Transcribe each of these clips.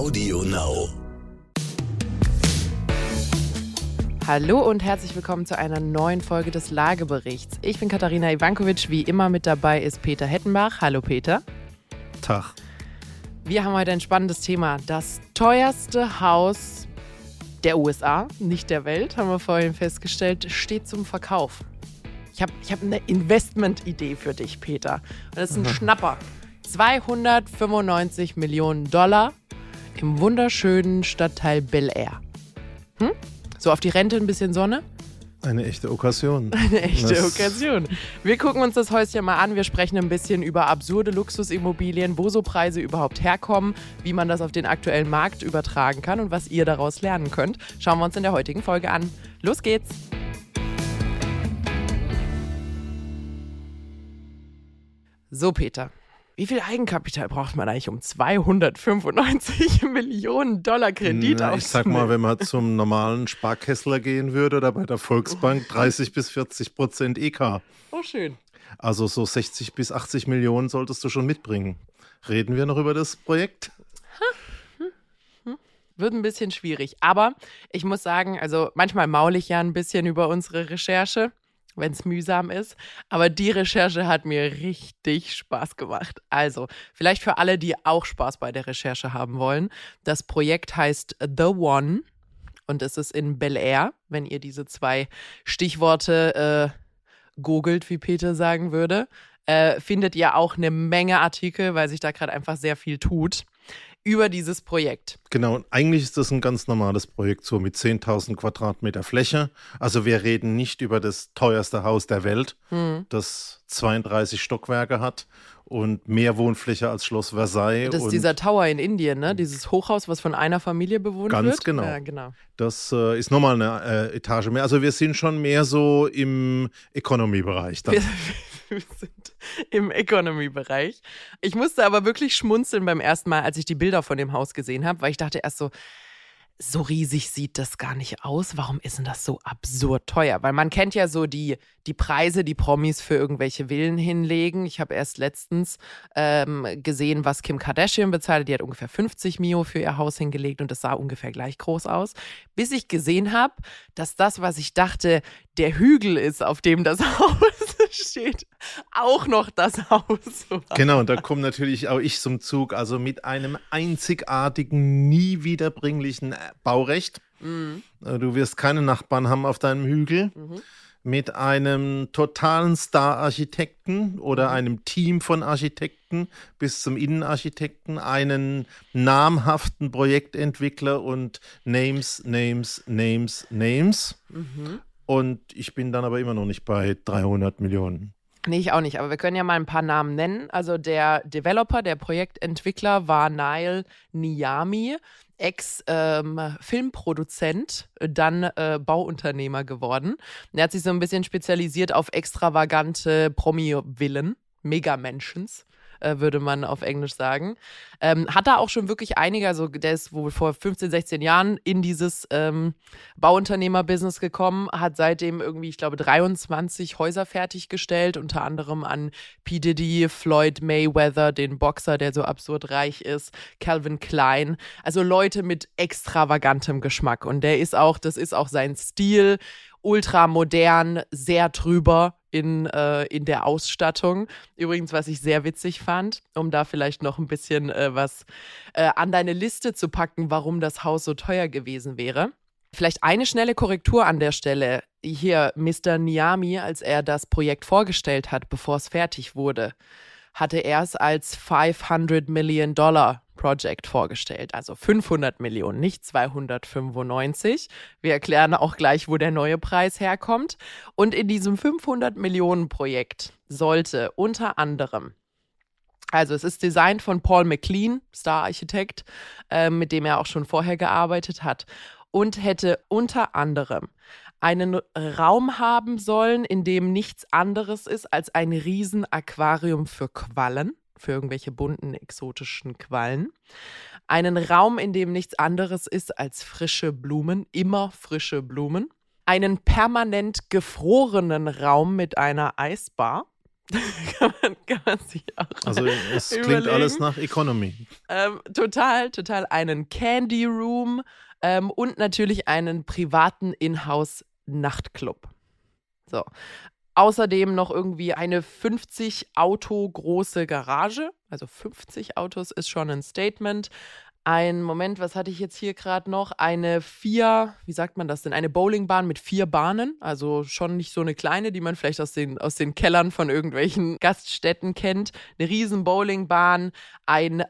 Audio Now. Hallo und herzlich willkommen zu einer neuen Folge des Lageberichts. Ich bin Katharina Ivankovic. Wie immer mit dabei ist Peter Hettenbach. Hallo Peter. Tag. Wir haben heute ein spannendes Thema. Das teuerste Haus der USA, nicht der Welt, haben wir vorhin festgestellt, steht zum Verkauf. Ich habe ich hab eine Investmentidee für dich, Peter. Und das ist ein Schnapper. 295 Millionen Dollar im wunderschönen Stadtteil Bel Air. Hm? So auf die Rente ein bisschen Sonne? Eine echte Okkasion. Eine echte Das- Okkasion. Wir gucken uns das Häuschen mal an. Wir sprechen ein bisschen über absurde Luxusimmobilien, wo so Preise überhaupt herkommen, wie man das auf den aktuellen Markt übertragen kann und was ihr daraus lernen könnt. Schauen wir uns in der heutigen Folge an. Los geht's! So, Peter. Wie viel Eigenkapital braucht man eigentlich, um 295 Millionen Dollar Kredit Na, ich sag mal, aufzunehmen? wenn man zum normalen Sparkessler gehen würde oder bei der Volksbank 30 bis 40 Prozent EK. Oh, schön. Also so 60 bis 80 Millionen solltest du schon mitbringen. Reden wir noch über das Projekt? Wird ein bisschen schwierig. Aber ich muss sagen, also manchmal maul ich ja ein bisschen über unsere Recherche, wenn es mühsam ist. Aber die Recherche hat mir richtig Spaß gemacht. Also, vielleicht für alle, die auch Spaß bei der Recherche haben wollen. Das Projekt heißt The One und es ist in Bel Air, wenn ihr diese zwei Stichworte äh, googelt, wie Peter sagen würde. Äh, findet ihr auch eine Menge Artikel, weil sich da gerade einfach sehr viel tut über dieses Projekt. Genau, eigentlich ist das ein ganz normales Projekt, so mit 10.000 Quadratmeter Fläche. Also wir reden nicht über das teuerste Haus der Welt, Hm. das 32 Stockwerke hat und mehr Wohnfläche als Schloss Versailles. Das ist dieser Tower in Indien, ne? Dieses Hochhaus, was von einer Familie bewohnt Ganz wird. genau. Ja, genau. Das äh, ist nochmal eine äh, Etage mehr. Also wir sind schon mehr so im Economy-Bereich. wir sind im Economy-Bereich. Ich musste aber wirklich schmunzeln beim ersten Mal, als ich die Bilder von dem Haus gesehen habe, weil ich dachte erst so, so riesig sieht das gar nicht aus. Warum ist denn das so absurd teuer? Weil man kennt ja so die, die Preise, die Promis für irgendwelche Villen hinlegen. Ich habe erst letztens ähm, gesehen, was Kim Kardashian bezahlt. Die hat ungefähr 50 Mio für ihr Haus hingelegt und das sah ungefähr gleich groß aus. Bis ich gesehen habe, dass das, was ich dachte, der Hügel ist, auf dem das Haus steht, auch noch das Haus. Genau, und da kommt natürlich auch ich zum Zug, also mit einem einzigartigen, nie wiederbringlichen Baurecht. Mhm. Du wirst keine Nachbarn haben auf deinem Hügel. Mhm. Mit einem totalen Star-Architekten oder Mhm. einem Team von Architekten bis zum Innenarchitekten, einen namhaften Projektentwickler und Names, Names, Names, Names. Und ich bin dann aber immer noch nicht bei 300 Millionen. Nee, ich auch nicht, aber wir können ja mal ein paar Namen nennen. Also der Developer, der Projektentwickler war Niall Niami, Ex-Filmproduzent, dann äh, Bauunternehmer geworden. Er hat sich so ein bisschen spezialisiert auf extravagante Promi-Villen, Megamentions äh, würde man auf Englisch sagen. Ähm, hat da auch schon wirklich einige, also der ist wohl vor 15, 16 Jahren in dieses ähm, Bauunternehmer-Business gekommen, hat seitdem irgendwie, ich glaube, 23 Häuser fertiggestellt, unter anderem an P. Diddy, Floyd Mayweather, den Boxer, der so absurd reich ist, Calvin Klein. Also Leute mit extravagantem Geschmack. Und der ist auch, das ist auch sein Stil, ultramodern, sehr drüber in, äh, in der Ausstattung. Übrigens, was ich sehr witzig fand, um da vielleicht noch ein bisschen äh, was äh, an deine Liste zu packen, warum das Haus so teuer gewesen wäre. Vielleicht eine schnelle Korrektur an der Stelle. Hier, Mr. Niami, als er das Projekt vorgestellt hat, bevor es fertig wurde, hatte er es als 500 Million Dollar Project vorgestellt. Also 500 Millionen, nicht 295. Wir erklären auch gleich, wo der neue Preis herkommt. Und in diesem 500 Millionen Projekt sollte unter anderem also es ist designt von Paul McLean, Star-Architekt, äh, mit dem er auch schon vorher gearbeitet hat. Und hätte unter anderem einen Raum haben sollen, in dem nichts anderes ist als ein Riesenaquarium für Quallen, für irgendwelche bunten, exotischen Quallen. Einen Raum, in dem nichts anderes ist als frische Blumen, immer frische Blumen. Einen permanent gefrorenen Raum mit einer Eisbar. kann, man, kann man sich auch Also es klingt überlegen. alles nach Economy. Ähm, total, total einen Candy Room ähm, und natürlich einen privaten Inhouse-Nachtclub. So. Außerdem noch irgendwie eine 50 Auto große Garage. Also 50 Autos ist schon ein Statement. Ein Moment, was hatte ich jetzt hier gerade noch? Eine vier, wie sagt man das denn? Eine Bowlingbahn mit vier Bahnen. Also schon nicht so eine kleine, die man vielleicht aus den, aus den Kellern von irgendwelchen Gaststätten kennt. Eine riesen Bowlingbahn, ein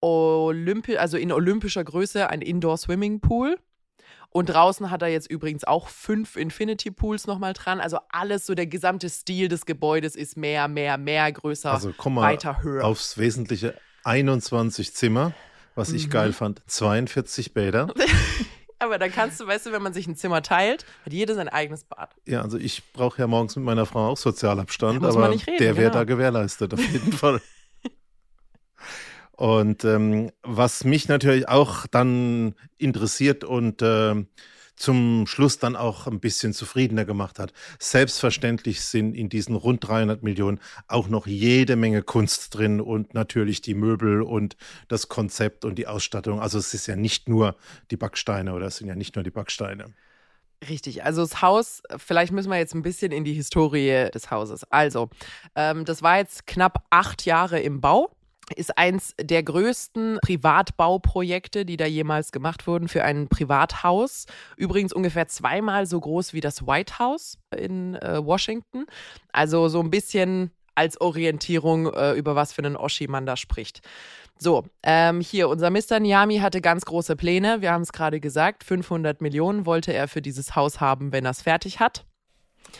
Olympi also in olympischer Größe ein Indoor Swimming Pool. Und draußen hat er jetzt übrigens auch fünf Infinity Pools nochmal dran. Also alles so der gesamte Stil des Gebäudes ist mehr, mehr, mehr, größer, Also komm mal weiter, höher. aufs Wesentliche 21 Zimmer, was ich Mhm. geil fand, 42 Bäder. Aber dann kannst du, weißt du, wenn man sich ein Zimmer teilt, hat jeder sein eigenes Bad. Ja, also ich brauche ja morgens mit meiner Frau auch Sozialabstand, aber nicht reden, der wäre genau. da gewährleistet, auf jeden Fall. Und ähm, was mich natürlich auch dann interessiert und ähm, zum Schluss dann auch ein bisschen zufriedener gemacht hat. Selbstverständlich sind in diesen rund 300 Millionen auch noch jede Menge Kunst drin und natürlich die Möbel und das Konzept und die Ausstattung. Also es ist ja nicht nur die Backsteine oder es sind ja nicht nur die Backsteine. Richtig, also das Haus, vielleicht müssen wir jetzt ein bisschen in die Historie des Hauses. Also, ähm, das war jetzt knapp acht Jahre im Bau. Ist eins der größten Privatbauprojekte, die da jemals gemacht wurden für ein Privathaus. Übrigens ungefähr zweimal so groß wie das White House in äh, Washington. Also so ein bisschen als Orientierung, äh, über was für einen Oschi man da spricht. So, ähm, hier, unser Mr. Niami hatte ganz große Pläne. Wir haben es gerade gesagt, 500 Millionen wollte er für dieses Haus haben, wenn er es fertig hat.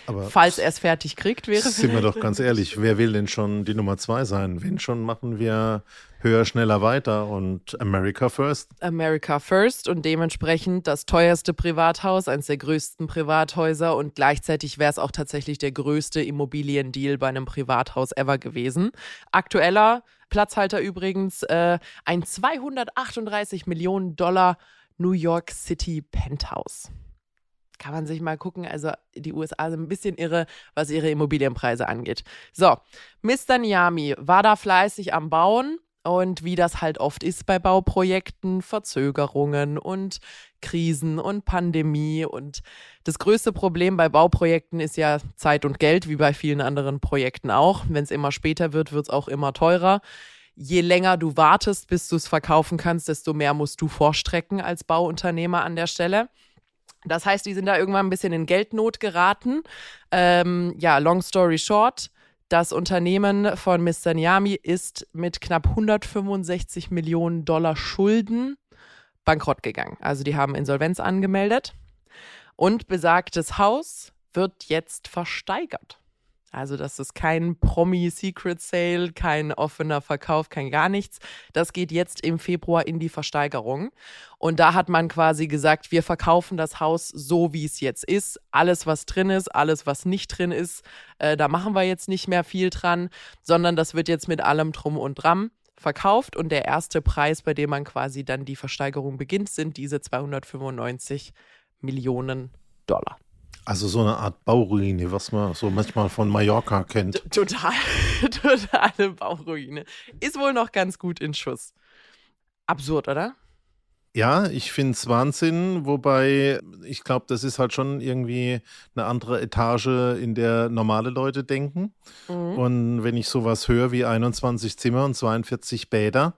Aber Falls er es fertig kriegt, wäre Sind wir doch ganz ehrlich, wer will denn schon die Nummer zwei sein? Wenn schon, machen wir höher, schneller weiter und America first. America First und dementsprechend das teuerste Privathaus, eines der größten Privathäuser und gleichzeitig wäre es auch tatsächlich der größte Immobiliendeal bei einem Privathaus ever gewesen. Aktueller Platzhalter übrigens äh, ein 238 Millionen Dollar New York City Penthouse. Kann man sich mal gucken. Also die USA sind ein bisschen irre, was ihre Immobilienpreise angeht. So, Mr. Niami war da fleißig am Bauen. Und wie das halt oft ist bei Bauprojekten, Verzögerungen und Krisen und Pandemie. Und das größte Problem bei Bauprojekten ist ja Zeit und Geld, wie bei vielen anderen Projekten auch. Wenn es immer später wird, wird es auch immer teurer. Je länger du wartest, bis du es verkaufen kannst, desto mehr musst du vorstrecken als Bauunternehmer an der Stelle. Das heißt, die sind da irgendwann ein bisschen in Geldnot geraten. Ähm, ja, long story short. Das Unternehmen von Mr. Niami ist mit knapp 165 Millionen Dollar Schulden bankrott gegangen. Also die haben Insolvenz angemeldet und besagtes Haus wird jetzt versteigert. Also das ist kein Promi-Secret-Sale, kein offener Verkauf, kein gar nichts. Das geht jetzt im Februar in die Versteigerung. Und da hat man quasi gesagt, wir verkaufen das Haus so, wie es jetzt ist. Alles, was drin ist, alles, was nicht drin ist, äh, da machen wir jetzt nicht mehr viel dran, sondern das wird jetzt mit allem drum und dran verkauft. Und der erste Preis, bei dem man quasi dann die Versteigerung beginnt, sind diese 295 Millionen Dollar. Also so eine Art Bauruine, was man so manchmal von Mallorca kennt. Total, totale Bauruine. Ist wohl noch ganz gut in Schuss. Absurd, oder? Ja, ich finde es Wahnsinn, wobei ich glaube, das ist halt schon irgendwie eine andere Etage, in der normale Leute denken. Mhm. Und wenn ich sowas höre wie 21 Zimmer und 42 Bäder,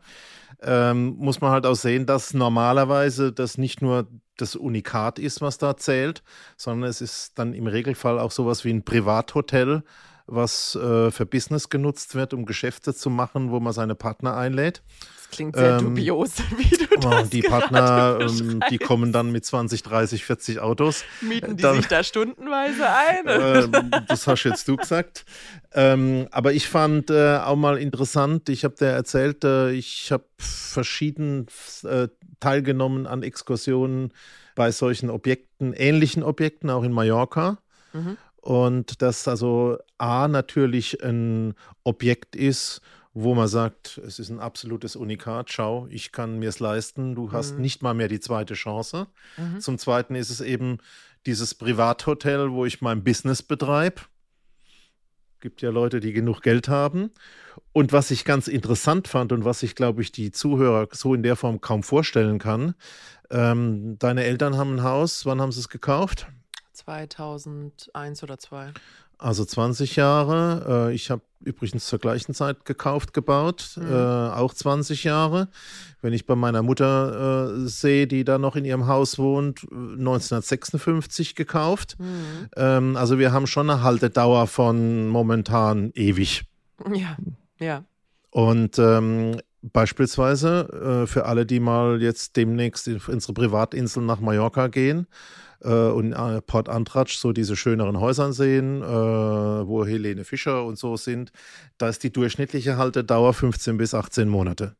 ähm, muss man halt auch sehen, dass normalerweise das nicht nur das Unikat ist, was da zählt, sondern es ist dann im Regelfall auch sowas wie ein Privathotel, was äh, für Business genutzt wird, um Geschäfte zu machen, wo man seine Partner einlädt. Das klingt sehr Ähm, dubios, wie du Oh, das und die Partner, ähm, die kommen dann mit 20, 30, 40 Autos. Mieten die dann- sich da stundenweise ein? Ähm, das hast jetzt du gesagt. Ähm, aber ich fand äh, auch mal interessant, ich habe dir erzählt, äh, ich habe verschieden äh, teilgenommen an Exkursionen bei solchen Objekten, ähnlichen Objekten, auch in Mallorca. Mhm. Und dass also A natürlich ein Objekt ist, wo man sagt, es ist ein absolutes Unikat, schau, ich kann mir es leisten, du hast Mhm. nicht mal mehr die zweite Chance. Mhm. Zum Zweiten ist es eben dieses Privathotel, wo ich mein Business betreibe. Gibt ja Leute, die genug Geld haben. Und was ich ganz interessant fand und was ich, glaube ich, die Zuhörer so in der Form kaum vorstellen kann, ähm, deine Eltern haben ein Haus, wann haben sie es gekauft? 2001 oder 2. Also 20 Jahre. Äh, ich habe übrigens zur gleichen Zeit gekauft, gebaut, mhm. äh, auch 20 Jahre. Wenn ich bei meiner Mutter äh, sehe, die da noch in ihrem Haus wohnt, 1956 gekauft. Mhm. Ähm, also wir haben schon eine Haltedauer von momentan ewig. Ja, ja. Und ähm, beispielsweise äh, für alle, die mal jetzt demnächst in unsere Privatinsel nach Mallorca gehen, äh, und äh, Port Antratsch so diese schöneren Häusern sehen, äh, wo Helene Fischer und so sind, da ist die durchschnittliche Haltedauer 15 bis 18 Monate.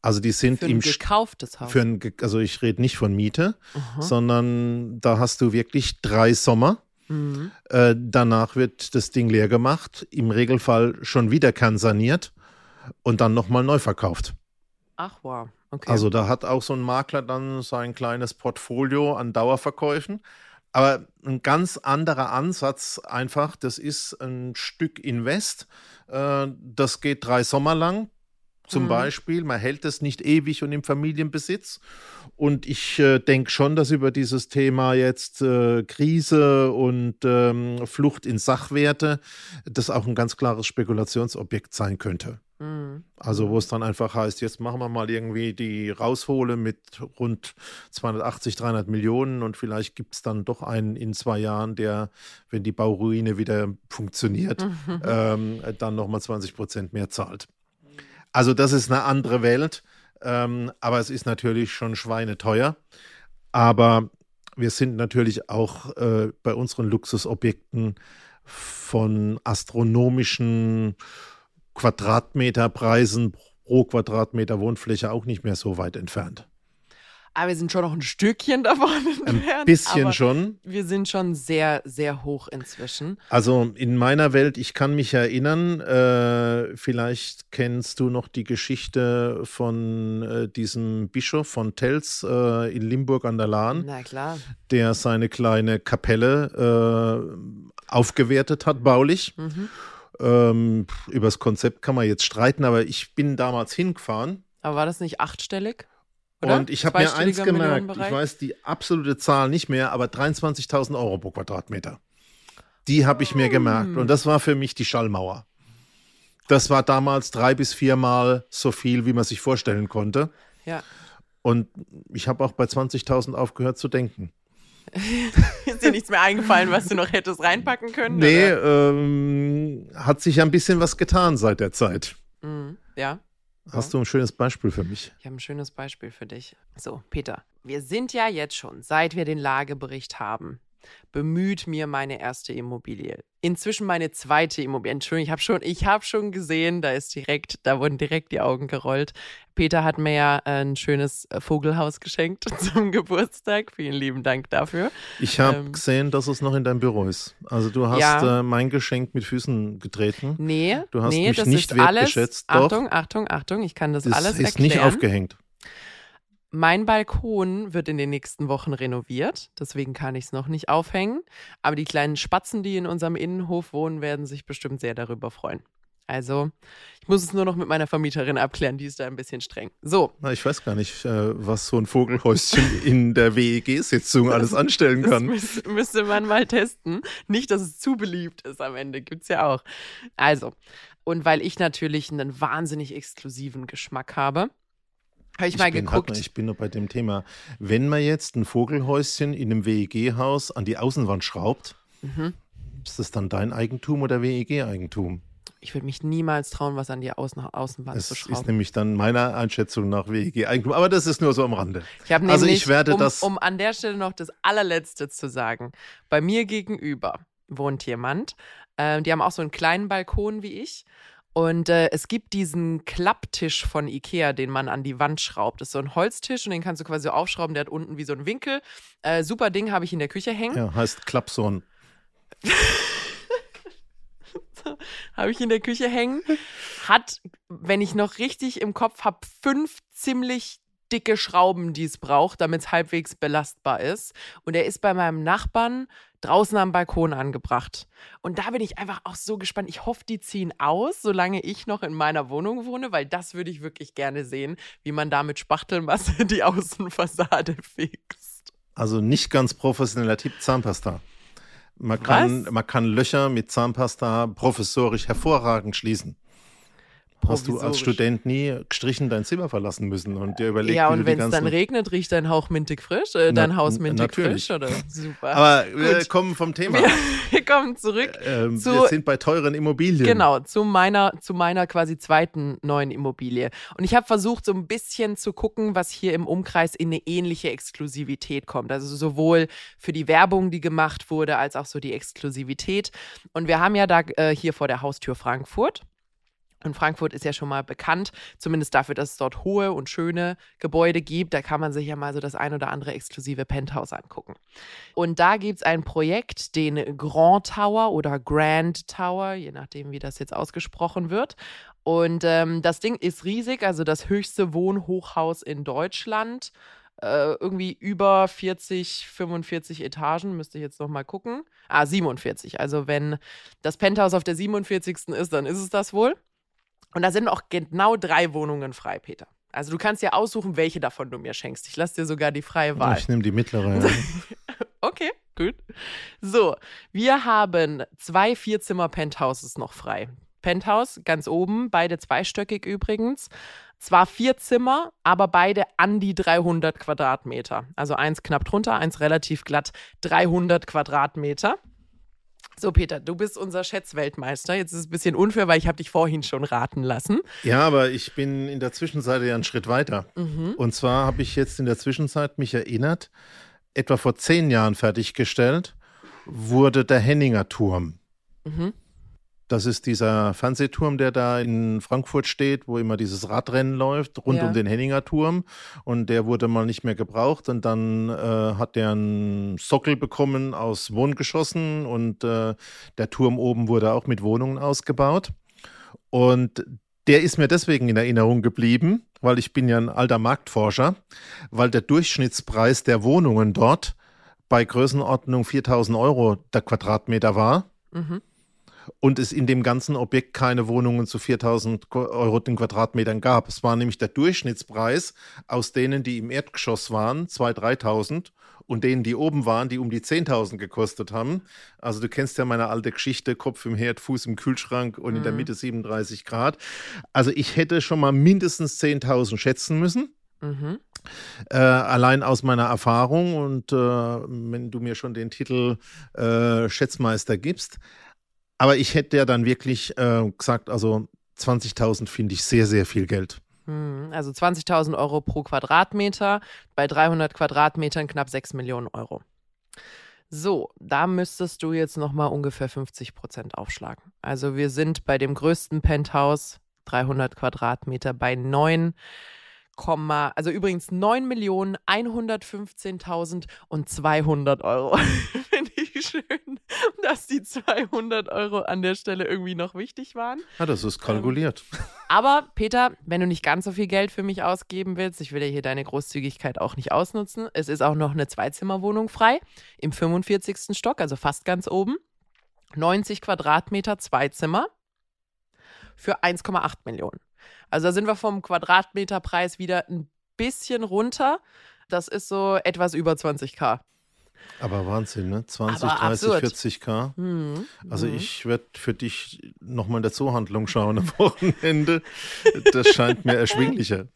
Also die sind für ein im gekauftes Haus. Für ein, also ich rede nicht von Miete, Aha. sondern da hast du wirklich drei Sommer. Mhm. Äh, danach wird das Ding leer gemacht, im Regelfall schon wieder kernsaniert und dann nochmal neu verkauft. Ach wow. Okay. Also da hat auch so ein Makler dann sein kleines Portfolio an Dauerverkäufen. Aber ein ganz anderer Ansatz einfach, das ist ein Stück Invest. Äh, das geht drei Sommer lang. Zum mhm. Beispiel, man hält es nicht ewig und im Familienbesitz. Und ich äh, denke schon, dass über dieses Thema jetzt äh, Krise und ähm, Flucht in Sachwerte das auch ein ganz klares Spekulationsobjekt sein könnte. Mhm. Also wo es dann einfach heißt, jetzt machen wir mal irgendwie die Raushole mit rund 280, 300 Millionen und vielleicht gibt es dann doch einen in zwei Jahren, der, wenn die Bauruine wieder funktioniert, mhm. ähm, dann nochmal 20 Prozent mehr zahlt. Also das ist eine andere Welt, ähm, aber es ist natürlich schon schweineteuer. Aber wir sind natürlich auch äh, bei unseren Luxusobjekten von astronomischen Quadratmeterpreisen pro Quadratmeter Wohnfläche auch nicht mehr so weit entfernt. Aber wir sind schon noch ein Stückchen davon entfernt. Ein bisschen schon. Wir sind schon sehr, sehr hoch inzwischen. Also in meiner Welt, ich kann mich erinnern, äh, vielleicht kennst du noch die Geschichte von äh, diesem Bischof von Tels äh, in Limburg an der Lahn. Na klar. Der seine kleine Kapelle äh, aufgewertet hat, baulich. Mhm. Ähm, über das Konzept kann man jetzt streiten, aber ich bin damals hingefahren. Aber war das nicht achtstellig? Oder? Und ich habe mir eins gemerkt, ich weiß die absolute Zahl nicht mehr, aber 23.000 Euro pro Quadratmeter. Die habe ich mir hm. gemerkt. Und das war für mich die Schallmauer. Das war damals drei bis viermal so viel, wie man sich vorstellen konnte. Ja. Und ich habe auch bei 20.000 aufgehört zu denken. Ist dir nichts mehr eingefallen, was du noch hättest reinpacken können? Nee, ähm, hat sich ein bisschen was getan seit der Zeit. Mhm, ja. Hast du ein schönes Beispiel für mich? Ich habe ein schönes Beispiel für dich. So, Peter, wir sind ja jetzt schon, seit wir den Lagebericht haben, bemüht, mir meine erste Immobilie. Inzwischen meine zweite Immobilie. Entschuldigung, ich habe schon, ich habe schon gesehen, da ist direkt, da wurden direkt die Augen gerollt. Peter hat mir ja ein schönes äh, Vogelhaus geschenkt zum Geburtstag. Vielen lieben Dank dafür. Ich habe ähm, gesehen, dass es noch in deinem Büro ist. Also du hast ja. äh, mein Geschenk mit Füßen getreten. Nee, du hast nee, mich nicht wertgeschätzt. Alles, Achtung, Achtung, Achtung, ich kann das, das alles ist erklären. nicht aufgehängt. Mein Balkon wird in den nächsten Wochen renoviert, deswegen kann ich es noch nicht aufhängen. Aber die kleinen Spatzen, die in unserem Innenhof wohnen, werden sich bestimmt sehr darüber freuen. Also, ich muss es nur noch mit meiner Vermieterin abklären, die ist da ein bisschen streng. So. Na, ich weiß gar nicht, äh, was so ein Vogelhäuschen in der WEG-Sitzung alles anstellen kann. Das müsste man mal testen. Nicht, dass es zu beliebt ist am Ende, gibt es ja auch. Also, und weil ich natürlich einen wahnsinnig exklusiven Geschmack habe, habe ich, ich, mal bin, geguckt. Mal, ich bin nur bei dem Thema. Wenn man jetzt ein Vogelhäuschen in einem WEG-Haus an die Außenwand schraubt, mhm. ist das dann dein Eigentum oder WEG-Eigentum? Ich würde mich niemals trauen, was an die Außen Außenwand das zu schrauben. Das ist nämlich dann meiner Einschätzung nach WEG-Eigentum. Aber das ist nur so am Rande. Ich habe also ich werde um, das um an der Stelle noch das allerletzte zu sagen. Bei mir gegenüber wohnt jemand. Äh, die haben auch so einen kleinen Balkon wie ich. Und äh, es gibt diesen Klapptisch von Ikea, den man an die Wand schraubt. Das ist so ein Holztisch und den kannst du quasi aufschrauben. Der hat unten wie so einen Winkel. Äh, super Ding, habe ich in der Küche hängen. Ja, heißt Klappsohn. habe ich in der Küche hängen. Hat, wenn ich noch richtig im Kopf habe, fünf ziemlich dicke Schrauben, die es braucht, damit es halbwegs belastbar ist. Und er ist bei meinem Nachbarn draußen am Balkon angebracht. Und da bin ich einfach auch so gespannt. Ich hoffe, die ziehen aus, solange ich noch in meiner Wohnung wohne, weil das würde ich wirklich gerne sehen, wie man da mit Spachtelmasse die Außenfassade fixt. Also nicht ganz professioneller Tipp Zahnpasta. Man kann, man kann Löcher mit Zahnpasta professorisch hervorragend schließen. Hast du als Student nie gestrichen dein Zimmer verlassen müssen und dir überlegt, Ja, und wenn es dann regnet, riecht dein Hauch mintig frisch, äh, dein Haus mintig natürlich. frisch, oder? Super. Aber wir Gut. kommen vom Thema. Wir, wir kommen zurück. Ähm, zu, wir sind bei teuren Immobilien. Genau, zu meiner, zu meiner quasi zweiten neuen Immobilie. Und ich habe versucht, so ein bisschen zu gucken, was hier im Umkreis in eine ähnliche Exklusivität kommt. Also sowohl für die Werbung, die gemacht wurde, als auch so die Exklusivität. Und wir haben ja da äh, hier vor der Haustür Frankfurt. Und Frankfurt ist ja schon mal bekannt, zumindest dafür, dass es dort hohe und schöne Gebäude gibt. Da kann man sich ja mal so das ein oder andere exklusive Penthouse angucken. Und da gibt es ein Projekt, den Grand Tower oder Grand Tower, je nachdem, wie das jetzt ausgesprochen wird. Und ähm, das Ding ist riesig, also das höchste Wohnhochhaus in Deutschland. Äh, irgendwie über 40, 45 Etagen, müsste ich jetzt noch mal gucken. Ah, 47. Also wenn das Penthouse auf der 47. ist, dann ist es das wohl. Und da sind auch genau drei Wohnungen frei, Peter. Also du kannst ja aussuchen, welche davon du mir schenkst. Ich lasse dir sogar die freie Wahl. Ich nehme die mittlere. Okay, gut. So, wir haben zwei Vierzimmer-Penthouses noch frei. Penthouse ganz oben, beide zweistöckig übrigens. Zwar vier Zimmer, aber beide an die 300 Quadratmeter. Also eins knapp drunter, eins relativ glatt, 300 Quadratmeter. So, Peter, du bist unser Schätzweltmeister. Jetzt ist es ein bisschen unfair, weil ich habe dich vorhin schon raten lassen. Ja, aber ich bin in der Zwischenzeit ja einen Schritt weiter. Mhm. Und zwar habe ich jetzt in der Zwischenzeit mich erinnert, etwa vor zehn Jahren fertiggestellt wurde der Henninger Turm. Mhm. Das ist dieser Fernsehturm, der da in Frankfurt steht, wo immer dieses Radrennen läuft, rund ja. um den Henninger Turm. Und der wurde mal nicht mehr gebraucht. Und dann äh, hat der einen Sockel bekommen aus Wohngeschossen. Und äh, der Turm oben wurde auch mit Wohnungen ausgebaut. Und der ist mir deswegen in Erinnerung geblieben, weil ich bin ja ein alter Marktforscher, weil der Durchschnittspreis der Wohnungen dort bei Größenordnung 4000 Euro der Quadratmeter war. Mhm und es in dem ganzen Objekt keine Wohnungen zu 4000 Euro den Quadratmetern gab. Es war nämlich der Durchschnittspreis aus denen, die im Erdgeschoss waren, 2.000, 3.000 und denen, die oben waren, die um die 10.000 gekostet haben. Also du kennst ja meine alte Geschichte, Kopf im Herd, Fuß im Kühlschrank und mhm. in der mhm. Mitte 37 Grad. Also ich hätte schon mal mindestens 10.000 schätzen müssen. Mhm. Äh, allein aus meiner Erfahrung und äh, wenn du mir schon den Titel äh, Schätzmeister gibst, aber ich hätte ja dann wirklich äh, gesagt, also 20.000 finde ich sehr, sehr viel Geld. Hm, also 20.000 Euro pro Quadratmeter, bei 300 Quadratmetern knapp 6 Millionen Euro. So, da müsstest du jetzt nochmal ungefähr 50 Prozent aufschlagen. Also wir sind bei dem größten Penthouse, 300 Quadratmeter, bei 9, also übrigens 9.115.200 Euro. Finde ich schön dass die 200 Euro an der Stelle irgendwie noch wichtig waren. Ja, das ist kalkuliert. Ähm, aber Peter, wenn du nicht ganz so viel Geld für mich ausgeben willst, ich will ja hier deine Großzügigkeit auch nicht ausnutzen. Es ist auch noch eine Zweizimmerwohnung frei im 45. Stock, also fast ganz oben. 90 Quadratmeter, zwei Zimmer für 1,8 Millionen. Also da sind wir vom Quadratmeterpreis wieder ein bisschen runter. Das ist so etwas über 20k. Aber Wahnsinn, ne? 20, Aber 30, absurd. 40k. Mhm. Also mhm. ich werde für dich nochmal in der Zoohandlung schauen am Wochenende. Das scheint mir erschwinglicher.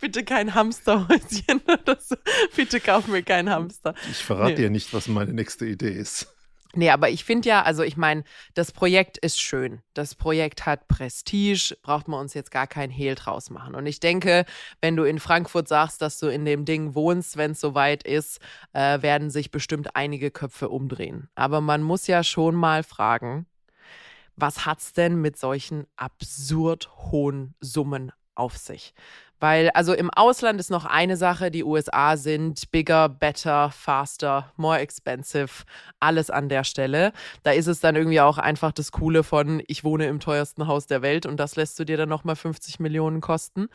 Bitte kein Hamsterhäuschen oder so. Bitte kauf mir keinen Hamster. Ich verrate nee. dir nicht, was meine nächste Idee ist. Nee, aber ich finde ja, also ich meine, das Projekt ist schön. Das Projekt hat Prestige, braucht man uns jetzt gar keinen Hehl draus machen. Und ich denke, wenn du in Frankfurt sagst, dass du in dem Ding wohnst, wenn es soweit ist, äh, werden sich bestimmt einige Köpfe umdrehen. Aber man muss ja schon mal fragen, was hat's denn mit solchen absurd hohen Summen auf sich? Weil, also im Ausland ist noch eine Sache, die USA sind bigger, better, faster, more expensive, alles an der Stelle. Da ist es dann irgendwie auch einfach das Coole von, ich wohne im teuersten Haus der Welt und das lässt du dir dann nochmal 50 Millionen kosten.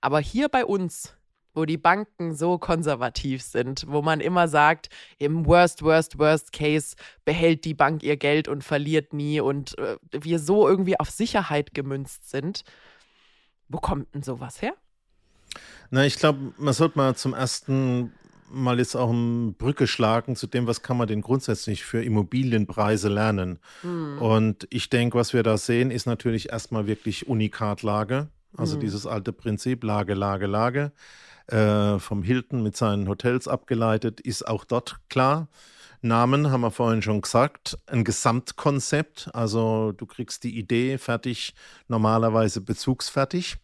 Aber hier bei uns wo die Banken so konservativ sind, wo man immer sagt, im Worst, Worst, Worst Case behält die Bank ihr Geld und verliert nie und äh, wir so irgendwie auf Sicherheit gemünzt sind. Wo kommt denn sowas her? Na, ich glaube, man sollte mal zum ersten Mal jetzt auch eine Brücke schlagen zu dem, was kann man denn grundsätzlich für Immobilienpreise lernen. Hm. Und ich denke, was wir da sehen, ist natürlich erstmal wirklich Unikatlage. Also hm. dieses alte Prinzip Lage, Lage, Lage äh, vom Hilton mit seinen Hotels abgeleitet, ist auch dort klar. Namen haben wir vorhin schon gesagt, ein Gesamtkonzept, also du kriegst die Idee fertig, normalerweise bezugsfertig.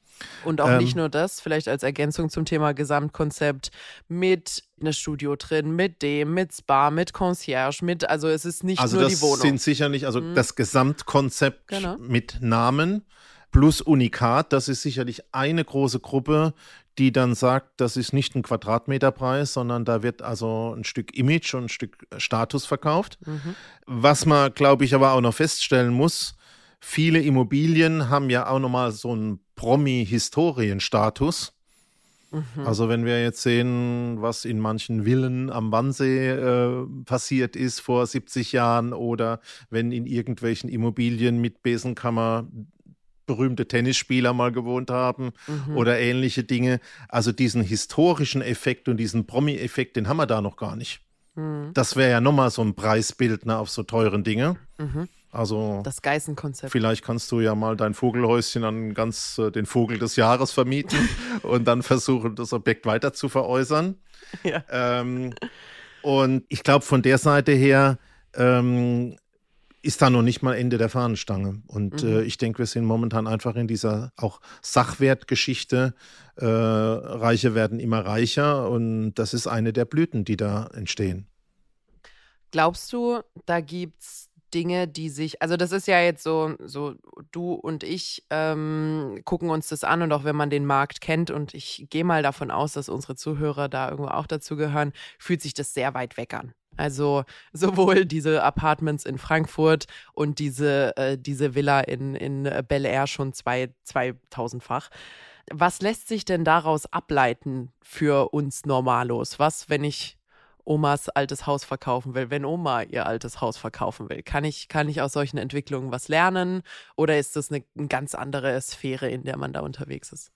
Und auch ähm, nicht nur das, vielleicht als Ergänzung zum Thema Gesamtkonzept mit einer Studio drin, mit dem, mit Spa, mit Concierge, mit, also es ist nicht also nur die Wohnung. Also das sind sicherlich, also mhm. das Gesamtkonzept genau. mit Namen plus Unikat, das ist sicherlich eine große Gruppe, die dann sagt, das ist nicht ein Quadratmeterpreis, sondern da wird also ein Stück Image und ein Stück Status verkauft. Mhm. Was man, glaube ich, aber auch noch feststellen muss, viele Immobilien haben ja auch nochmal so einen Promi-Historienstatus. Mhm. Also wenn wir jetzt sehen, was in manchen Villen am Wannsee äh, passiert ist vor 70 Jahren oder wenn in irgendwelchen Immobilien mit Besenkammer berühmte Tennisspieler mal gewohnt haben mhm. oder ähnliche Dinge. Also diesen historischen Effekt und diesen Promi-Effekt, den haben wir da noch gar nicht. Mhm. Das wäre ja nochmal so ein Preisbildner auf so teuren Dinge. Mhm. Also das Geißenkonzept. Vielleicht kannst du ja mal dein Vogelhäuschen an ganz äh, den Vogel des Jahres vermieten und dann versuchen, das Objekt weiter zu veräußern. Ja. Ähm, und ich glaube, von der Seite her ähm, ist da noch nicht mal Ende der Fahnenstange. Und mhm. äh, ich denke, wir sind momentan einfach in dieser auch Sachwertgeschichte. Äh, Reiche werden immer reicher und das ist eine der Blüten, die da entstehen. Glaubst du, da gibt es Dinge, die sich, also das ist ja jetzt so, so du und ich ähm, gucken uns das an und auch wenn man den Markt kennt und ich gehe mal davon aus, dass unsere Zuhörer da irgendwo auch dazu gehören, fühlt sich das sehr weit weg an. Also sowohl diese Apartments in Frankfurt und diese, äh, diese Villa in, in Bel Air schon zwei, 2000-fach. Was lässt sich denn daraus ableiten für uns Normalos? Was, wenn ich Omas altes Haus verkaufen will, wenn Oma ihr altes Haus verkaufen will? Kann ich, kann ich aus solchen Entwicklungen was lernen oder ist das eine, eine ganz andere Sphäre, in der man da unterwegs ist?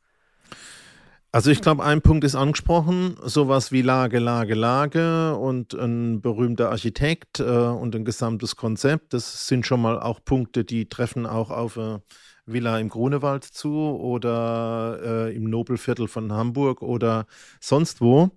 Also ich glaube, ein Punkt ist angesprochen, sowas wie Lage, Lage, Lage und ein berühmter Architekt äh, und ein gesamtes Konzept. Das sind schon mal auch Punkte, die treffen auch auf eine Villa im Grunewald zu oder äh, im Nobelviertel von Hamburg oder sonst wo.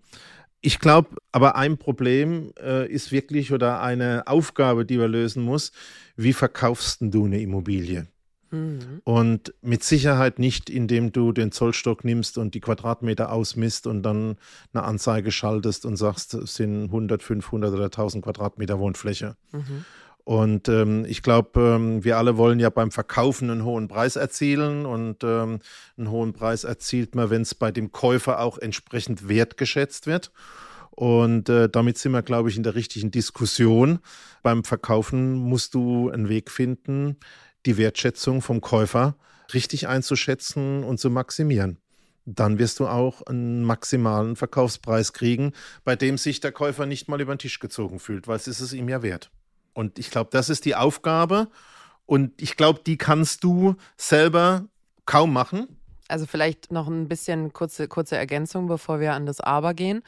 Ich glaube, aber ein Problem äh, ist wirklich oder eine Aufgabe, die man lösen muss, wie verkaufst du eine Immobilie? Mhm. Und mit Sicherheit nicht, indem du den Zollstock nimmst und die Quadratmeter ausmisst und dann eine Anzeige schaltest und sagst, es sind 100, 500 oder 1000 Quadratmeter Wohnfläche. Mhm. Und ähm, ich glaube, ähm, wir alle wollen ja beim Verkaufen einen hohen Preis erzielen und ähm, einen hohen Preis erzielt man, wenn es bei dem Käufer auch entsprechend wertgeschätzt wird. Und äh, damit sind wir, glaube ich, in der richtigen Diskussion. Beim Verkaufen musst du einen Weg finden, die Wertschätzung vom Käufer richtig einzuschätzen und zu maximieren. Dann wirst du auch einen maximalen Verkaufspreis kriegen, bei dem sich der Käufer nicht mal über den Tisch gezogen fühlt, weil es ist es ihm ja wert. Und ich glaube, das ist die Aufgabe. Und ich glaube, die kannst du selber kaum machen. Also vielleicht noch ein bisschen kurze, kurze Ergänzung, bevor wir an das Aber gehen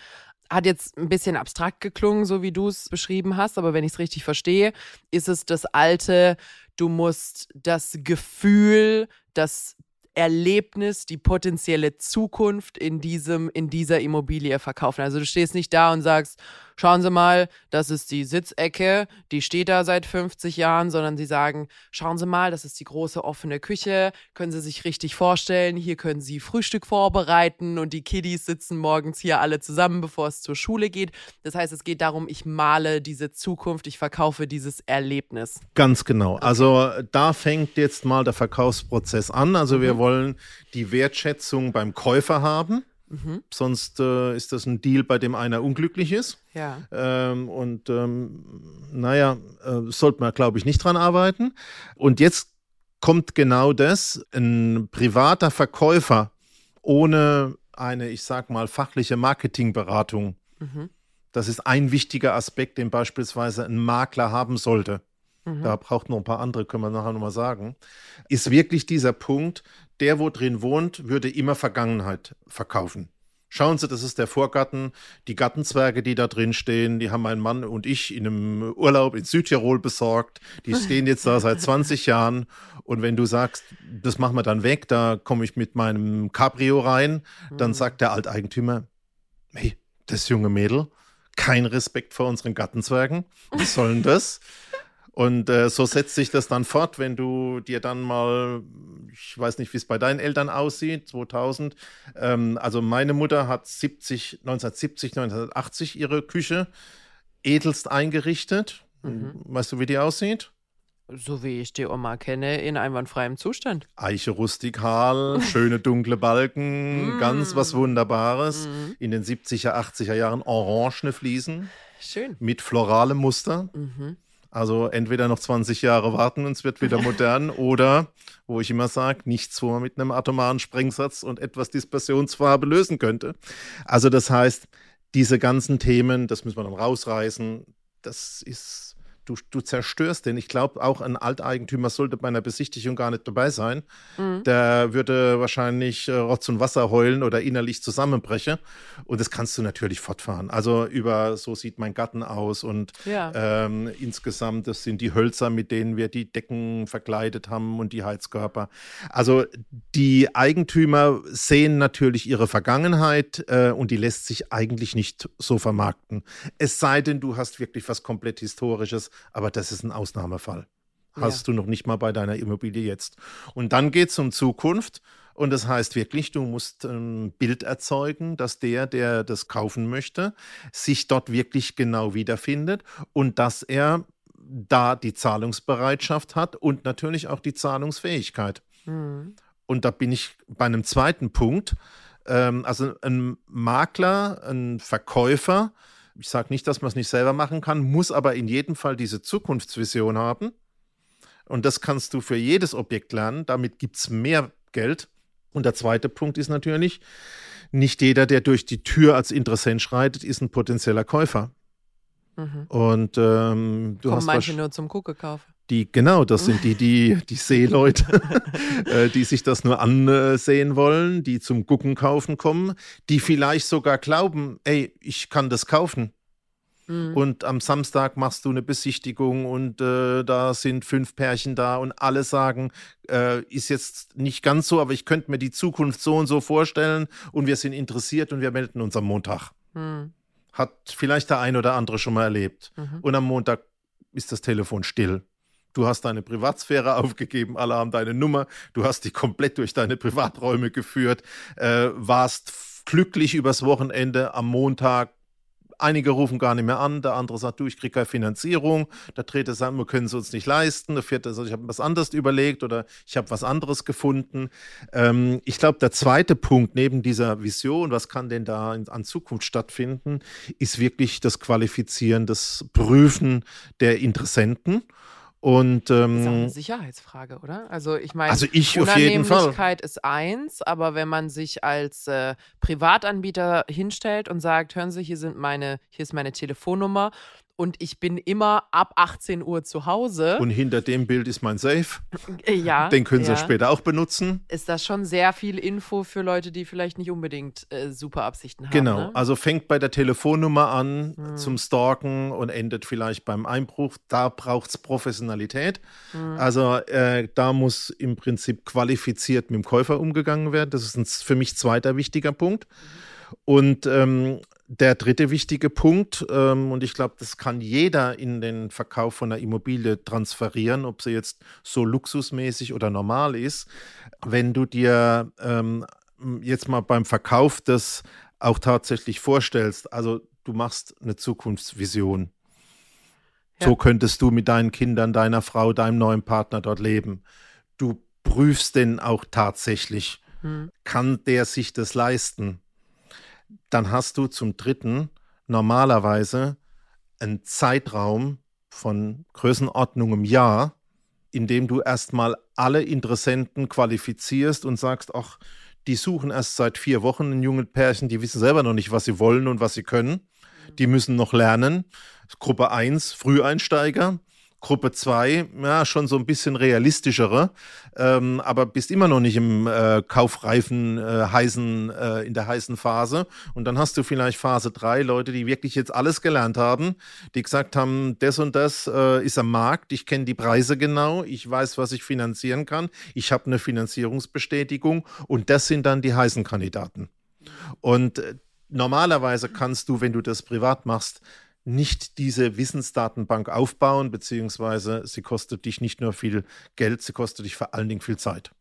hat jetzt ein bisschen abstrakt geklungen, so wie du es beschrieben hast, aber wenn ich es richtig verstehe, ist es das alte, du musst das Gefühl, das Erlebnis, die potenzielle Zukunft in diesem, in dieser Immobilie verkaufen. Also du stehst nicht da und sagst, schauen Sie mal, das ist die Sitzecke, die steht da seit 50 Jahren, sondern sie sagen, schauen Sie mal, das ist die große offene Küche, können Sie sich richtig vorstellen, hier können Sie Frühstück vorbereiten und die Kiddies sitzen morgens hier alle zusammen, bevor es zur Schule geht. Das heißt, es geht darum, ich male diese Zukunft, ich verkaufe dieses Erlebnis. Ganz genau. Okay. Also da fängt jetzt mal der Verkaufsprozess an. Also wir mhm. Wollen die Wertschätzung beim Käufer haben. Mhm. Sonst äh, ist das ein Deal, bei dem einer unglücklich ist. Ja. Ähm, und ähm, naja, äh, sollte man, glaube ich, nicht dran arbeiten. Und jetzt kommt genau das. Ein privater Verkäufer ohne eine, ich sag mal, fachliche Marketingberatung. Mhm. Das ist ein wichtiger Aspekt, den beispielsweise ein Makler haben sollte. Mhm. Da braucht noch ein paar andere, können wir nachher nochmal sagen. Ist wirklich dieser Punkt, der, wo drin wohnt, würde immer Vergangenheit verkaufen. Schauen Sie, das ist der Vorgarten. Die Gartenzwerge, die da drin stehen, die haben mein Mann und ich in einem Urlaub in Südtirol besorgt. Die stehen jetzt da seit 20 Jahren. Und wenn du sagst, das machen wir dann weg, da komme ich mit meinem Cabrio rein, dann mhm. sagt der Alteigentümer, hey, das junge Mädel, kein Respekt vor unseren Gartenzwergen. Was soll denn das? Und äh, so setzt sich das dann fort, wenn du dir dann mal, ich weiß nicht, wie es bei deinen Eltern aussieht, 2000. Ähm, also meine Mutter hat 70, 1970, 1980 ihre Küche edelst eingerichtet. Mhm. Weißt du, wie die aussieht? So wie ich die Oma kenne, in einwandfreiem Zustand. Eiche rustikal, schöne dunkle Balken, mm. ganz was Wunderbares. Mm. In den 70er, 80er Jahren orangene Fliesen. Schön. Mit floralem Muster. Mhm. Also entweder noch 20 Jahre warten und es wird wieder modern oder, wo ich immer sage, nichts, wo man mit einem atomaren Sprengsatz und etwas Dispersionsfarbe lösen könnte. Also das heißt, diese ganzen Themen, das müssen wir dann rausreißen, das ist du, du zerstörst den. Ich glaube, auch ein Alteigentümer sollte bei einer Besichtigung gar nicht dabei sein. Mhm. Der würde wahrscheinlich äh, Rotz und Wasser heulen oder innerlich zusammenbrechen. Und das kannst du natürlich fortfahren. Also über so sieht mein Garten aus und ja. ähm, insgesamt, das sind die Hölzer, mit denen wir die Decken verkleidet haben und die Heizkörper. Also die Eigentümer sehen natürlich ihre Vergangenheit äh, und die lässt sich eigentlich nicht so vermarkten. Es sei denn, du hast wirklich was komplett Historisches aber das ist ein Ausnahmefall. Hast ja. du noch nicht mal bei deiner Immobilie jetzt. Und dann geht es um Zukunft. Und das heißt wirklich, du musst ein Bild erzeugen, dass der, der das kaufen möchte, sich dort wirklich genau wiederfindet und dass er da die Zahlungsbereitschaft hat und natürlich auch die Zahlungsfähigkeit. Mhm. Und da bin ich bei einem zweiten Punkt. Ähm, also ein Makler, ein Verkäufer, ich sage nicht, dass man es nicht selber machen kann, muss aber in jedem Fall diese Zukunftsvision haben. Und das kannst du für jedes Objekt lernen. Damit gibt es mehr Geld. Und der zweite Punkt ist natürlich, nicht jeder, der durch die Tür als Interessent schreitet, ist ein potenzieller Käufer. Mhm. Und ähm, du Kommen hast manche nur zum Guckekauf. Die, genau, das sind die, die, die Seeleute, äh, die sich das nur ansehen wollen, die zum Gucken kaufen kommen, die vielleicht sogar glauben, ey, ich kann das kaufen. Mhm. Und am Samstag machst du eine Besichtigung und äh, da sind fünf Pärchen da und alle sagen, äh, ist jetzt nicht ganz so, aber ich könnte mir die Zukunft so und so vorstellen und wir sind interessiert und wir melden uns am Montag. Mhm. Hat vielleicht der ein oder andere schon mal erlebt. Mhm. Und am Montag ist das Telefon still. Du hast deine Privatsphäre aufgegeben, alle haben deine Nummer, du hast dich komplett durch deine Privaträume geführt, äh, warst glücklich übers Wochenende am Montag. Einige rufen gar nicht mehr an, der andere sagt, du, ich kriege keine Finanzierung. Der dritte sagt, wir können es uns nicht leisten. Der vierte sagt, ich habe was anderes überlegt oder ich habe was anderes gefunden. Ähm, ich glaube, der zweite Punkt neben dieser Vision, was kann denn da in, an Zukunft stattfinden, ist wirklich das Qualifizieren, das Prüfen der Interessenten. Und, ähm, ist auch eine Sicherheitsfrage, oder? Also ich meine, also ich auf jeden Fall. ist eins, aber wenn man sich als äh, Privatanbieter hinstellt und sagt, hören Sie, hier sind meine, hier ist meine Telefonnummer und ich bin immer ab 18 Uhr zu Hause. Und hinter dem Bild ist mein Safe. Ja. Den können ja. Sie später auch benutzen. Ist das schon sehr viel Info für Leute, die vielleicht nicht unbedingt äh, super Absichten haben. Genau. Ne? Also fängt bei der Telefonnummer an hm. zum Stalken und endet vielleicht beim Einbruch. Da braucht es Professionalität. Hm. Also äh, da muss im Prinzip qualifiziert mit dem Käufer umgegangen werden. Das ist ein, für mich zweiter wichtiger Punkt. Mhm. Und ähm, der dritte wichtige Punkt, ähm, und ich glaube, das kann jeder in den Verkauf von einer Immobilie transferieren, ob sie jetzt so luxusmäßig oder normal ist. Wenn du dir ähm, jetzt mal beim Verkauf das auch tatsächlich vorstellst, also du machst eine Zukunftsvision. Ja. So könntest du mit deinen Kindern, deiner Frau, deinem neuen Partner dort leben. Du prüfst den auch tatsächlich. Hm. Kann der sich das leisten? Dann hast du zum dritten normalerweise einen Zeitraum von Größenordnung im Jahr, in dem du erstmal alle Interessenten qualifizierst und sagst, ach, die suchen erst seit vier Wochen ein junges Pärchen, die wissen selber noch nicht, was sie wollen und was sie können. Die müssen noch lernen. Gruppe 1, Früheinsteiger. Gruppe 2, ja, schon so ein bisschen realistischere, ähm, aber bist immer noch nicht im äh, kaufreifen, äh, heißen, äh, in der heißen Phase. Und dann hast du vielleicht Phase 3, Leute, die wirklich jetzt alles gelernt haben, die gesagt haben, das und das äh, ist am Markt, ich kenne die Preise genau, ich weiß, was ich finanzieren kann, ich habe eine Finanzierungsbestätigung. Und das sind dann die heißen Kandidaten. Und äh, normalerweise kannst du, wenn du das privat machst, nicht diese Wissensdatenbank aufbauen, beziehungsweise sie kostet dich nicht nur viel Geld, sie kostet dich vor allen Dingen viel Zeit.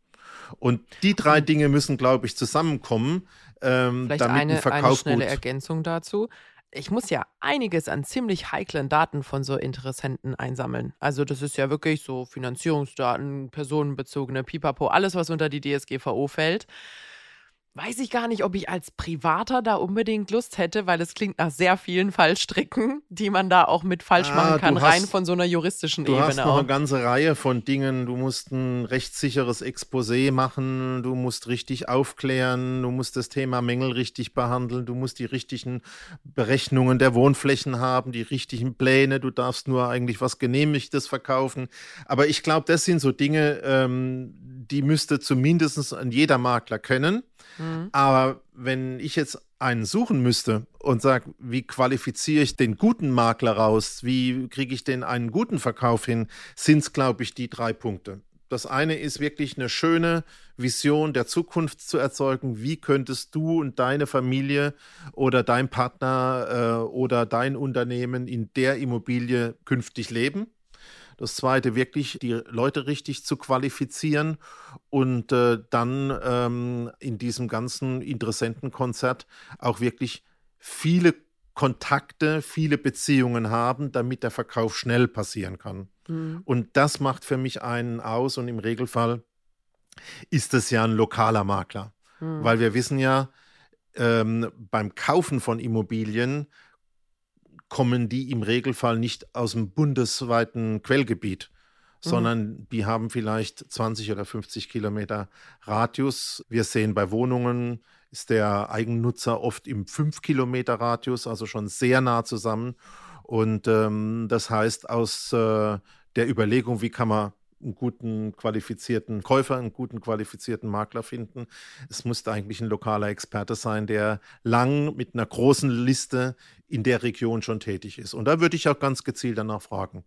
Und die drei. Dinge müssen, glaube ich, zusammenkommen, ähm, Vielleicht damit eine, ein Verkauf eine schnelle gut Ergänzung dazu. Ich muss ja einiges an ziemlich heiklen Daten von so Interessenten einsammeln. Also das ist ja wirklich so Finanzierungsdaten, personenbezogene Pipapo, alles, was unter die DSGVO fällt weiß ich gar nicht, ob ich als Privater da unbedingt Lust hätte, weil es klingt nach sehr vielen Fallstricken, die man da auch mit falsch ah, machen kann, hast, rein von so einer juristischen du Ebene. Du hast noch auch. eine ganze Reihe von Dingen. Du musst ein rechtssicheres Exposé machen, du musst richtig aufklären, du musst das Thema Mängel richtig behandeln, du musst die richtigen Berechnungen der Wohnflächen haben, die richtigen Pläne, du darfst nur eigentlich was Genehmigtes verkaufen. Aber ich glaube, das sind so Dinge, ähm, die müsste zumindest ein jeder Makler können. Mhm. Aber wenn ich jetzt einen suchen müsste und sage, wie qualifiziere ich den guten Makler raus, wie kriege ich den einen guten Verkauf hin, sind es, glaube ich, die drei Punkte. Das eine ist wirklich eine schöne Vision der Zukunft zu erzeugen. Wie könntest du und deine Familie oder dein Partner äh, oder dein Unternehmen in der Immobilie künftig leben? Das zweite, wirklich die Leute richtig zu qualifizieren und äh, dann ähm, in diesem ganzen Interessentenkonzert auch wirklich viele Kontakte, viele Beziehungen haben, damit der Verkauf schnell passieren kann. Mhm. Und das macht für mich einen aus und im Regelfall ist es ja ein lokaler Makler. Mhm. Weil wir wissen ja, ähm, beim Kaufen von Immobilien kommen die im Regelfall nicht aus dem bundesweiten Quellgebiet, mhm. sondern die haben vielleicht 20 oder 50 Kilometer Radius. Wir sehen bei Wohnungen ist der Eigennutzer oft im 5 Kilometer Radius, also schon sehr nah zusammen. Und ähm, das heißt, aus äh, der Überlegung, wie kann man einen guten qualifizierten Käufer, einen guten qualifizierten Makler finden. Es musste eigentlich ein lokaler Experte sein, der lang mit einer großen Liste in der Region schon tätig ist. Und da würde ich auch ganz gezielt danach fragen.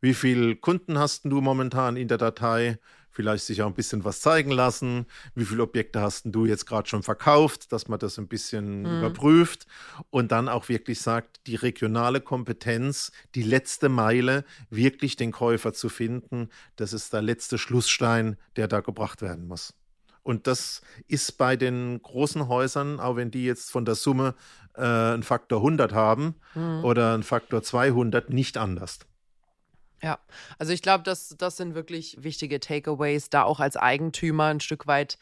Wie viele Kunden hast du momentan in der Datei? Vielleicht sich auch ein bisschen was zeigen lassen. Wie viele Objekte hast du jetzt gerade schon verkauft, dass man das ein bisschen mhm. überprüft und dann auch wirklich sagt, die regionale Kompetenz, die letzte Meile, wirklich den Käufer zu finden, das ist der letzte Schlussstein, der da gebracht werden muss. Und das ist bei den großen Häusern, auch wenn die jetzt von der Summe äh, einen Faktor 100 haben mhm. oder einen Faktor 200, nicht anders. Ja, also ich glaube, das, das sind wirklich wichtige Takeaways, da auch als Eigentümer ein Stück weit,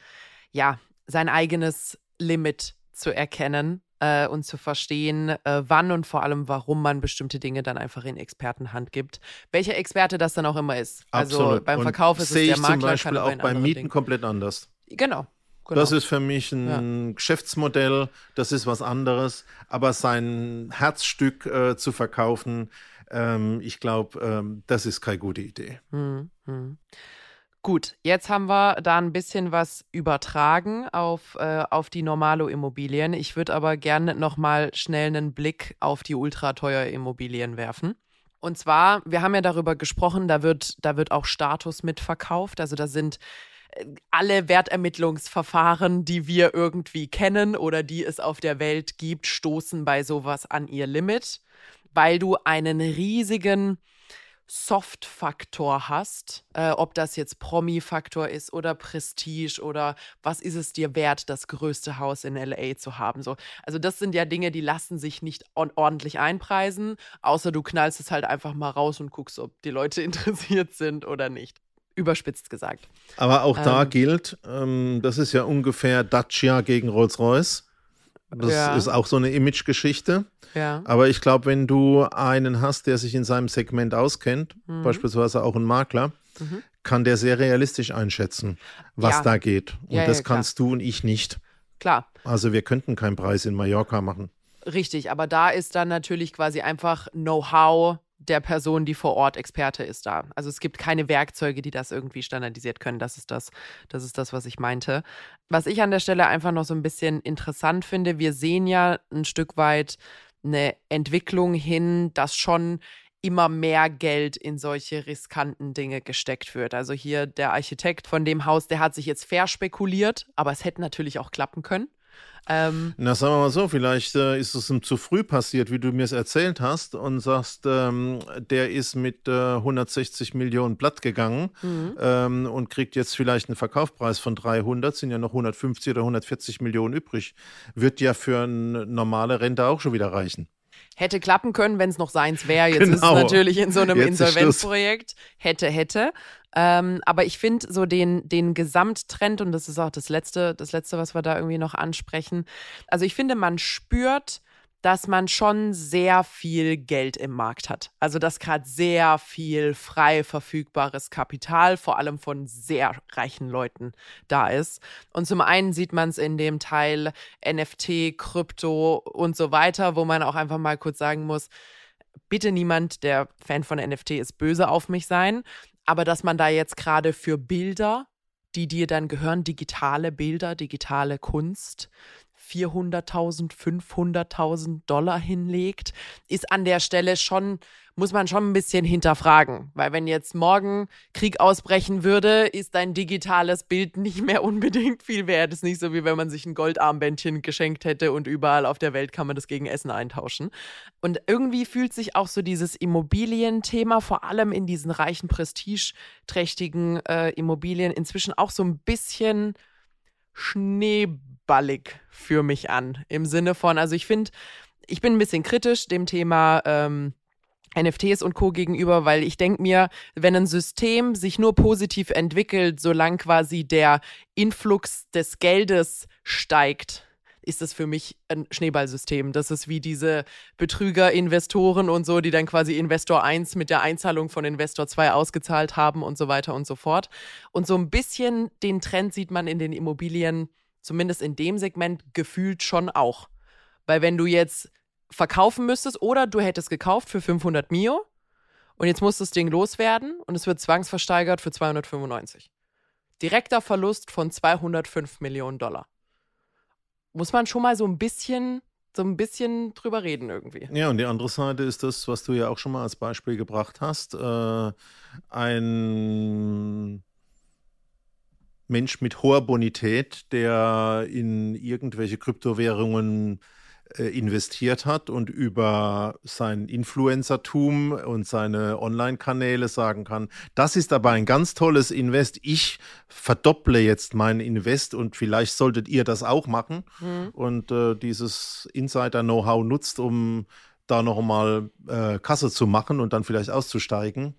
ja, sein eigenes Limit zu erkennen äh, und zu verstehen, äh, wann und vor allem, warum man bestimmte Dinge dann einfach in Expertenhand gibt. Welcher Experte das dann auch immer ist. Also Absolut. beim Verkauf ist es der Makler. Zum Beispiel auch beim Mieten Ding. komplett anders. Genau. Genau. Das ist für mich ein ja. Geschäftsmodell, das ist was anderes. Aber sein Herzstück äh, zu verkaufen, ähm, ich glaube, ähm, das ist keine gute Idee. Hm, hm. Gut, jetzt haben wir da ein bisschen was übertragen auf, äh, auf die Normalo-Immobilien. Ich würde aber gerne nochmal schnell einen Blick auf die ultrateuer Immobilien werfen. Und zwar, wir haben ja darüber gesprochen, da wird, da wird auch Status mitverkauft. Also da sind äh, alle Wertermittlungsverfahren, die wir irgendwie kennen oder die es auf der Welt gibt, stoßen bei sowas an ihr Limit weil du einen riesigen Soft-Faktor hast, äh, ob das jetzt Promi-Faktor ist oder Prestige oder was ist es dir wert, das größte Haus in LA zu haben. So, also das sind ja Dinge, die lassen sich nicht ordentlich einpreisen, außer du knallst es halt einfach mal raus und guckst, ob die Leute interessiert sind oder nicht. Überspitzt gesagt. Aber auch da ähm, gilt, ähm, das ist ja ungefähr Dacia gegen Rolls-Royce. Das ja. ist auch so eine Image-Geschichte. Ja. Aber ich glaube, wenn du einen hast, der sich in seinem Segment auskennt, mhm. beispielsweise auch ein Makler, mhm. kann der sehr realistisch einschätzen, was Ja. da geht. Und das kannst du und ich nicht. Klar, Also wir könnten keinen Preis in Mallorca machen. richtig. Aber da ist dann natürlich quasi einfach Know-how der Person, die vor Ort Experte ist da. Also es gibt keine Werkzeuge, die das irgendwie standardisiert können. Das ist das, das ist das, was ich meinte. Was ich an der Stelle einfach noch so ein bisschen interessant finde, wir sehen ja ein Stück weit eine Entwicklung hin, dass schon immer mehr Geld in solche riskanten Dinge gesteckt wird. Also hier der Architekt von dem Haus, der hat sich jetzt verspekuliert, aber es hätte natürlich auch klappen können. Ähm, Na, sagen wir mal so, vielleicht äh, ist es ihm zu früh passiert, wie du mir es erzählt hast und sagst, ähm, der ist mit äh, 160 Millionen platt gegangen mhm. ähm, und kriegt jetzt vielleicht einen Verkaufspreis von 300, sind ja noch 150 oder 140 Millionen übrig. Wird ja für eine normale Rente auch schon wieder reichen. Hätte klappen können, wenn es noch seins wäre. Jetzt ist es Genau. natürlich in so einem. Insolvenzprojekt. Hätte, hätte. Ähm, aber ich finde so den, den Gesamttrend, und das ist auch das letzte, das letzte, was wir da irgendwie noch ansprechen. Also ich finde, man spürt, dass man schon sehr viel Geld im Markt hat. Also dass gerade sehr viel frei verfügbares Kapital, vor allem von sehr reichen Leuten, da ist. Und zum einen sieht man es in dem Teil NFT, Krypto und so weiter, wo man auch einfach mal kurz sagen muss, bitte niemand, der Fan von NFT ist, böse auf mich sein. Aber dass man da jetzt gerade für Bilder, die dir dann gehören, digitale Bilder, digitale Kunst, 400.000, 500.000 Dollar hinlegt, ist an der Stelle schon, muss man schon ein bisschen hinterfragen. Weil wenn jetzt morgen Krieg ausbrechen würde, ist dein digitales Bild nicht mehr unbedingt viel wert. Ist nicht so, wie wenn man sich ein Goldarmbändchen geschenkt hätte und überall auf der Welt kann man das gegen Essen eintauschen. Und irgendwie fühlt sich auch so dieses Immobilienthema, vor allem in diesen reichen, prestigeträchtigen äh, Immobilien, inzwischen auch so ein bisschen schneeballig für mich an. Im Sinne von, also ich finde, ich bin ein bisschen kritisch dem Thema ähm, NFTs und Co. gegenüber, weil ich denke mir, wenn ein System sich nur positiv entwickelt, solange quasi der Influx des Geldes steigt, ist das für mich ein Schneeballsystem. Das ist wie diese Betrüger, Investoren und so, die dann quasi Investor 1 mit der Einzahlung von Investor 2 ausgezahlt haben und so weiter und so fort. Und so ein bisschen den Trend sieht man in den Immobilien, zumindest in dem Segment, gefühlt schon auch. Weil wenn du jetzt verkaufen müsstest oder du hättest gekauft für 500 Mio und jetzt muss das Ding loswerden und es wird zwangsversteigert für 295. Direkter Verlust von 205 Millionen Dollar. Muss man schon mal so ein bisschen, so ein bisschen drüber reden irgendwie. Ja, und die andere Seite ist das, was du ja auch schon mal als Beispiel gebracht hast. Äh, ein Mensch mit hoher Bonität, der in irgendwelche Kryptowährungen äh, investiert hat und über sein Influencertum und seine Online-Kanäle sagen kann, das ist aber ein ganz tolles Invest. Ich verdopple jetzt mein Invest und vielleicht solltet ihr das auch machen Hm. und äh, dieses Insider-Know-how nutzt, um da nochmal äh, Kasse zu machen und dann vielleicht auszusteigen,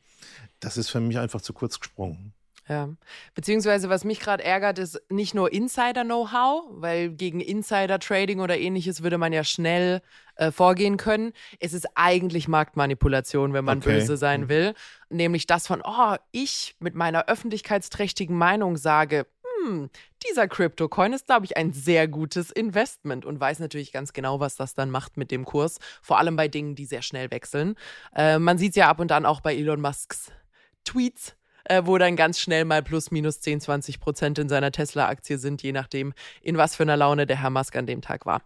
das ist für mich einfach zu kurz gesprungen. Ja. Beziehungsweise, was mich gerade ärgert, ist nicht nur Insider-Know-how, weil gegen Insider-Trading oder ähnliches würde man ja schnell äh, vorgehen können. Es ist eigentlich Marktmanipulation, wenn man Okay. böse sein will. Nämlich das von, oh, ich mit meiner öffentlichkeitsträchtigen Meinung sage, hm, dieser Crypto-Coin ist, glaube ich, ein sehr gutes Investment und weiß natürlich ganz genau, was das dann macht mit dem Kurs. Vor allem bei Dingen, die sehr schnell wechseln. Äh, man sieht es ja ab und an auch bei Elon Musks Tweets äh, wo dann ganz schnell mal plus minus 10, 20 Prozent in seiner Tesla-Aktie sind, je nachdem, in was für einer Laune der Herr Musk an dem Tag war.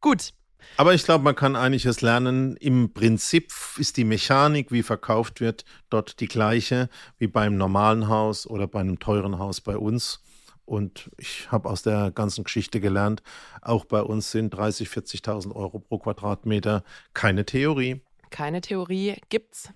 Gut, Aber ich glaube, man kann einiges lernen. Im Prinzip ist die Mechanik, wie verkauft wird, dort die gleiche wie beim normalen Haus oder bei einem teuren Haus bei uns. Und ich habe aus der ganzen Geschichte gelernt, auch bei uns sind 30.000, 40.000 Euro pro Quadratmeter keine Theorie. keine Theorie gibt's.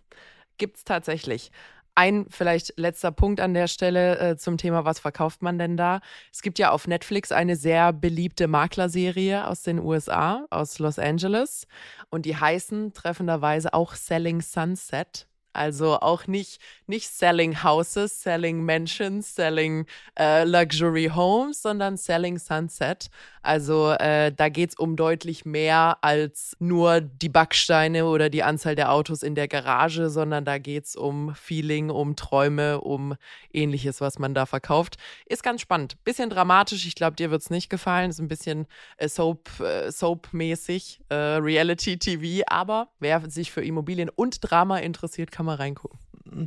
Gibt's tatsächlich. Ein vielleicht letzter Punkt an der Stelle äh, zum Thema, was verkauft man denn da? Es gibt ja auf Netflix eine sehr beliebte Maklerserie aus den USA, aus Los Angeles. Und die heißen treffenderweise auch Selling Sunset. Also auch nicht, nicht Selling Houses, Selling Mansions, Selling äh, Luxury Homes, sondern Selling Sunset. Also äh, da geht es um deutlich mehr als nur die Backsteine oder die Anzahl der Autos in der Garage, sondern da geht es um Feeling, um Träume, um ähnliches, was man da verkauft. Ist ganz spannend. Bisschen dramatisch, ich glaube, dir wird es nicht gefallen. Ist ein bisschen äh, Soap, äh, Soap-mäßig, äh, Reality-TV, aber wer sich für Immobilien und Drama interessiert, kann mal reingucken.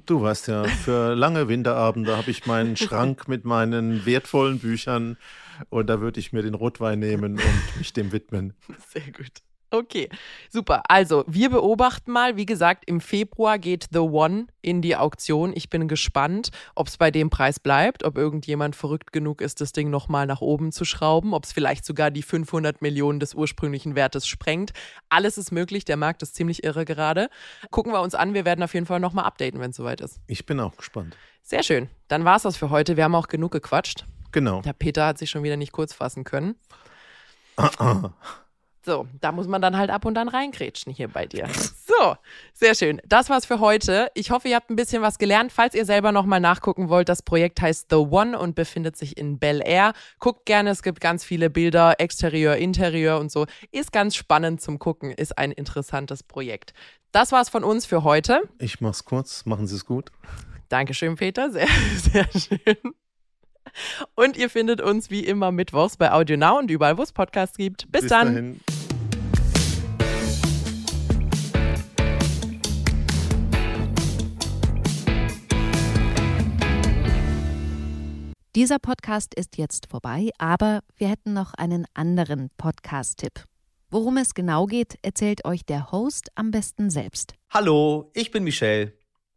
Du weißt ja, für lange Winterabende habe ich meinen Schrank mit meinen wertvollen Büchern und da würde ich mir den Rotwein nehmen und mich dem widmen. Sehr gut. Okay, super. Also, wir beobachten mal. Wie gesagt, im Februar geht The One in die Auktion. Ich bin gespannt, ob es bei dem Preis bleibt, ob irgendjemand verrückt genug ist, das Ding nochmal nach oben zu schrauben, ob es vielleicht sogar die 500 Millionen des ursprünglichen Wertes sprengt. Alles ist möglich. Der Markt ist ziemlich irre gerade. Gucken wir uns an. Wir werden auf jeden Fall nochmal updaten, wenn es soweit ist. Ich bin auch gespannt. Sehr schön. Dann war es das für heute. Wir haben auch genug gequatscht. Genau. Der Peter hat sich schon wieder nicht kurz fassen können. So, da muss man dann halt ab und an reingrätschen hier bei dir. So, sehr schön. Das war's für heute. Ich hoffe, ihr habt ein bisschen was gelernt. Falls ihr selber nochmal nachgucken wollt, das Projekt heißt The One und befindet sich in Bel Air. Guckt gerne, es gibt ganz viele Bilder, Exterieur, Interieur und so. Ist ganz spannend zum Gucken, ist ein interessantes Projekt. Das war's von uns für heute. Ich mach's kurz, machen Sie es gut. Dankeschön, Peter. Sehr, sehr schön. Und ihr findet uns wie immer mittwochs bei Audio Now und überall, wo es Podcasts gibt. Bis, Bis dann. Dahin. Dieser Podcast ist jetzt vorbei, aber wir hätten noch einen anderen Podcast-Tipp. Worum es genau geht, erzählt euch der Host am besten selbst. Hallo, ich bin Michelle.